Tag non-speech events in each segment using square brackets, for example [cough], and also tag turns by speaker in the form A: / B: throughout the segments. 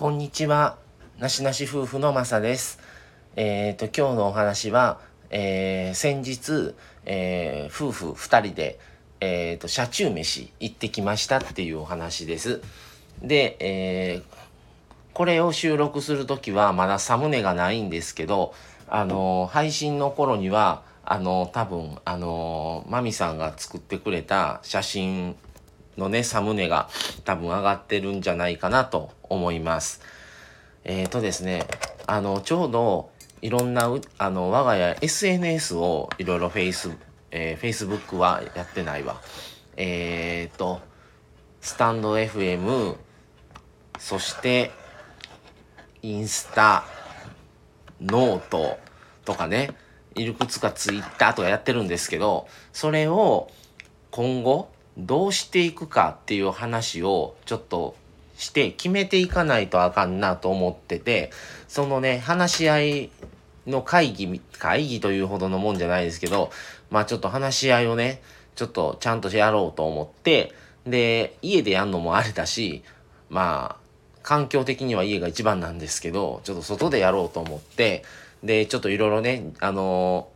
A: こんにちは。なしなし夫婦のまさです。えっ、と、今日のお話は、えー先日、えー夫婦二人で、えっ、と、車中飯行ってきましたっていうお話です。で、えーこれを収録するときはまだサムネがないんですけど、あのー配信の頃には、あのー多分、あのーマミさんが作ってくれた写真のね、サムネが多分上がってるんじゃないかなと思います。えーとですね、あの、ちょうどいろんな、あの、我が家 SNS をいろいろフェイス、えー、Facebook はやってないわ。えーと、スタンド FM、そして、インスタ、ノートとかね、いくつかツイッターとかやってるんですけど、それを今後どうしていくかっていう話をちょっとして決めていかないとあかんなと思ってて、そのね、話し合いの会議、会議というほどのもんじゃないですけど、まあちょっと話し合いをね、ちょっとちゃんとやろうと思って、で、家でやんのもあれだし、まあ、環境的には家が一番なんですけど、ちょっと外でやろうと思って、で、ちょっといろいろね、あの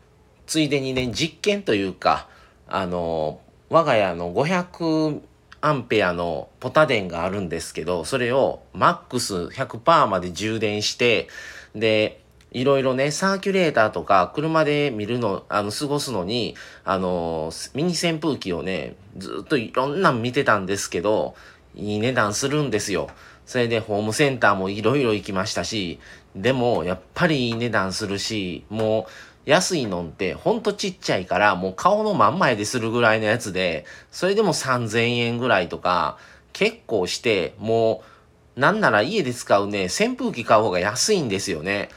A: ついでにね、実験というか、あの我が家の500アンペアのポタ電があるんですけど、それをマックス100%まで充電して、で、いろいろね、サーキュレーターとか車で見るの、あの、過ごすのに、あの、ミニ扇風機をね、ずっといろんなん見てたんですけど、いい値段するんですよ。それでホームセンターもいろいろ行きましたし、でもやっぱりいい値段するし、もう安いのんってほんとちっちゃいからもう顔の真ん前でするぐらいのやつで、それでも3000円ぐらいとか結構して、もうなんなら家で使うね、扇風機買う方が安いんですよね。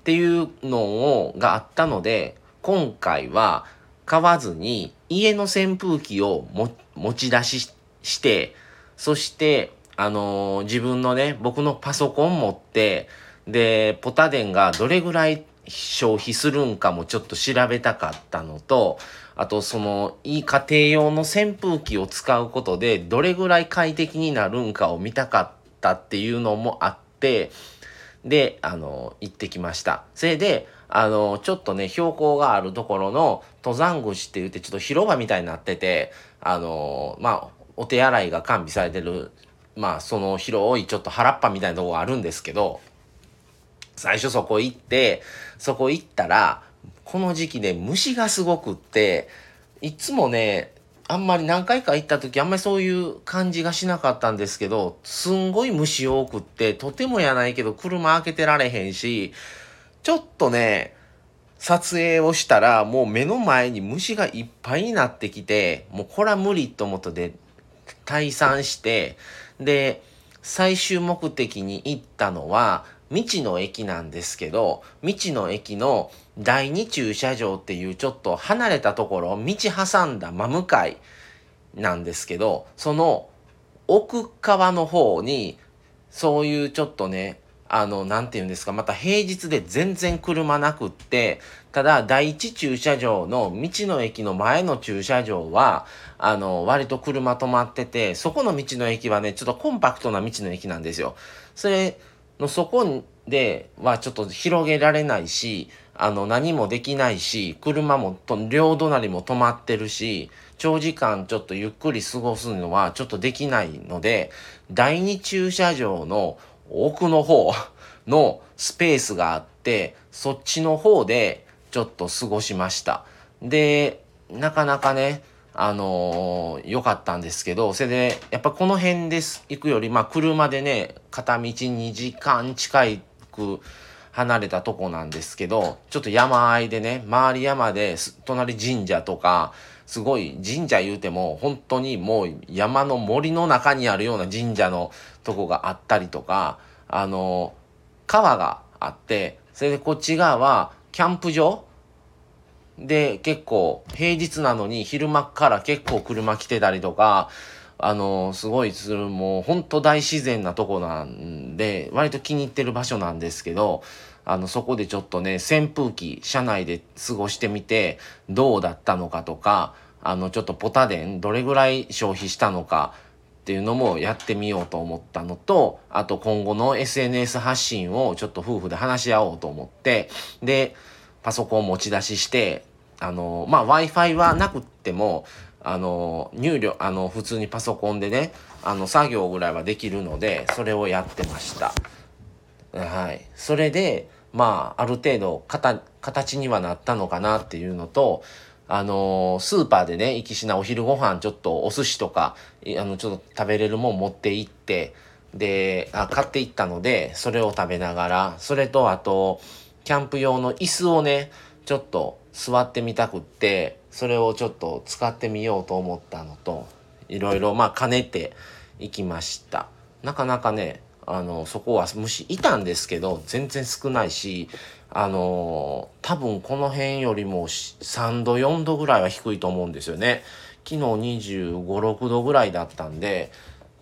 A: っていうのをがあったので今回は買わずに家の扇風機を持ち出ししてそしてあのー自分のね僕のパソコン持ってでポタ電がどれぐらい消費するんかもちょっと調べたかったのとあとそのいい家庭用の扇風機を使うことでどれぐらい快適になるんかを見たかったっていうのもあってで、あの、行ってきました。それで、あの、ちょっとね、標高があるところの登山口って言って、ちょっと広場みたいになってて、あの、まあ、お手洗いが完備されてる、まあ、その広いちょっと原っぱみたいなとこがあるんですけど、最初そこ行って、そこ行ったら、この時期ね、虫がすごくって、いつもね、あんまり何回か行った時あんまりそういう感じがしなかったんですけど、すんごい虫多くって、とてもやないけど車開けてられへんし、ちょっとね、撮影をしたらもう目の前に虫がいっぱいになってきて、もうこれは無理と思ってで退散して、で、最終目的に行ったのは、道の駅なんですけど、道の駅の第二駐車場っていうちょっと離れたところ、道挟んだ真向かいなんですけど、その奥側の方に、そういうちょっとね、あの、なんて言うんですか、また平日で全然車なくって、ただ第一駐車場の道の駅の前の駐車場は、あの、割と車止まってて、そこの道の駅はね、ちょっとコンパクトな道の駅なんですよ。それのそこではちょっと広げられないし、あの、何もできないし、車もと、両隣も止まってるし、長時間ちょっとゆっくり過ごすのはちょっとできないので、第二駐車場の奥の方 [laughs] のスペースがあって、そっちの方でちょっと過ごしました。で、なかなかね、あのー良かったんですけど、それで、やっぱこの辺です、行くより、まあ車でね、片道2時間近いく離れたとこなんですけど、ちょっと山あいでね、周り山で、隣神社とか、すごい神社言うても、本当にもう山の森の中にあるような神社のとこがあったりとか、あの川があって、それでこっち側はキャンプ場で結構平日なのに昼間から結構車来てたりとかあのすごいするもうほんと大自然なとこなんで割と気に入ってる場所なんですけどあのそこでちょっとね扇風機車内で過ごしてみてどうだったのかとかあのちょっとポタ電どれぐらい消費したのかっっていうのもやってみようと思ったのと、あと今後の SNS 発信をちょっと夫婦で話し合おうと思って、で、パソコン持ち出しして、あの、まあ、Wi-Fi はなくっても、あの、入力、あの、普通にパソコンでね、あの、作業ぐらいはできるので、それをやってました。はい。それで、まあ、ある程度、形にはなったのかなっていうのと、あのー、スーパーでね、行きしなお昼ご飯ちょっとお寿司とか、あの、ちょっと食べれるもん持って行って、で、あ、買って行ったので、それを食べながら、それとあと、キャンプ用の椅子をね、ちょっと座ってみたくって、それをちょっと使ってみようと思ったのと、いろいろまあ兼ねていきました。なかなかね、あの、そこは虫いたんですけど、全然少ないし、あの多分この辺よりも3度4度ぐらいは低いと思うんですよね昨日2 5 6度ぐらいだったんで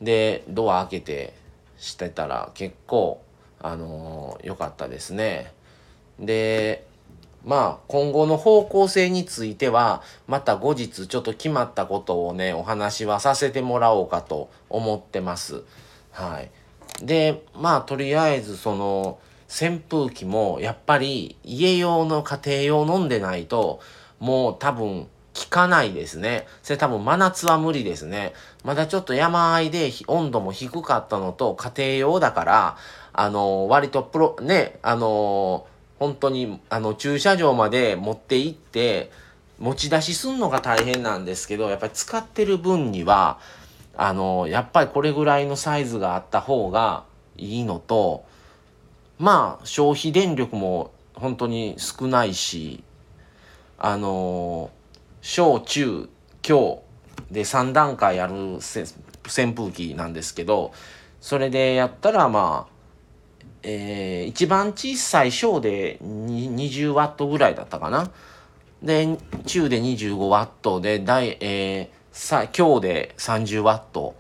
A: でドア開けてしてたら結構あの良かったですねでまあ今後の方向性についてはまた後日ちょっと決まったことをねお話はさせてもらおうかと思ってますはいでまあとりあえずその扇風機もやっぱり家用の家庭用飲んでないともう多分効かないですね。それ多分真夏は無理ですね。まだちょっと山あいで温度も低かったのと家庭用だから、あの、割とプロ、ね、あの、本当に、あの、駐車場まで持って行って、持ち出しすんのが大変なんですけど、やっぱり使ってる分には、あの、やっぱりこれぐらいのサイズがあった方がいいのと、まあ消費電力も本当に少ないしあの小中強で3段階ある扇風機なんですけどそれでやったらまあえー、一番小さい小で20ワットぐらいだったかな。で、中で25ワットで、大、えー、さ、強で30ワット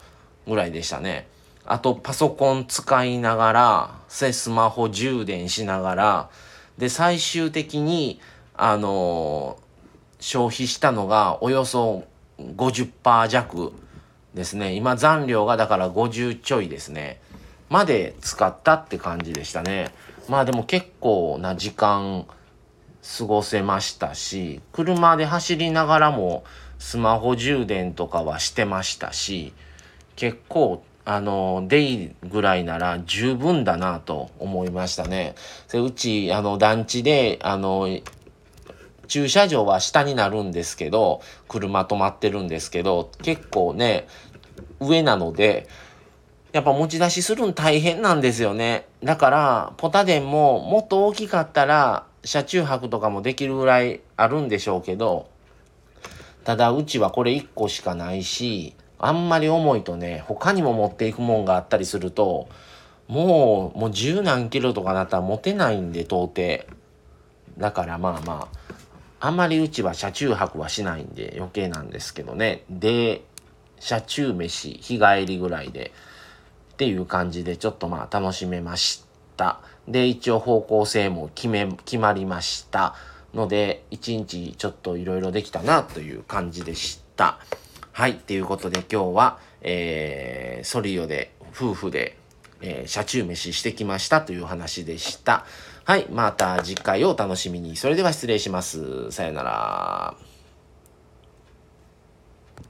A: ぐらいでしたね。あとパソコン使いながら、スマホ充電しながら、で、最終的に、あのー、消費したのがおよそ50%弱ですね。今残量がだから50ちょいですね。まで使ったって感じでしたね。まあでも結構な時間過ごせましたし、車で走りながらもスマホ充電とかはしてましたし、結構あの、デイぐらいなら十分だなと思いましたね。でうち、あの、団地で、あの、駐車場は下になるんですけど、車止まってるんですけど、結構ね、上なので、やっぱ持ち出しするん大変なんですよね。だから、ポタ電ももっと大きかったら、車中泊とかもできるぐらいあるんでしょうけど、ただうちはこれ1個しかないし、あんまり重いとね、他にも持っていくもんがあったりすると、もう、もう十何キロとかなったら持てないんで、到底。だからまあまあ、あんまりうちは車中泊はしないんで余計なんですけどね。で、車中飯、日帰りぐらいで、っていう感じでちょっとまあ楽しめました。で、一応方向性も決め、決まりました。ので、一日ちょっといろいろできたなという感じでした。はい。ということで今日は、えー、ソリオで、夫婦で、えー、車中飯してきましたという話でした。はい。また次回をお楽しみに。それでは失礼します。さよなら。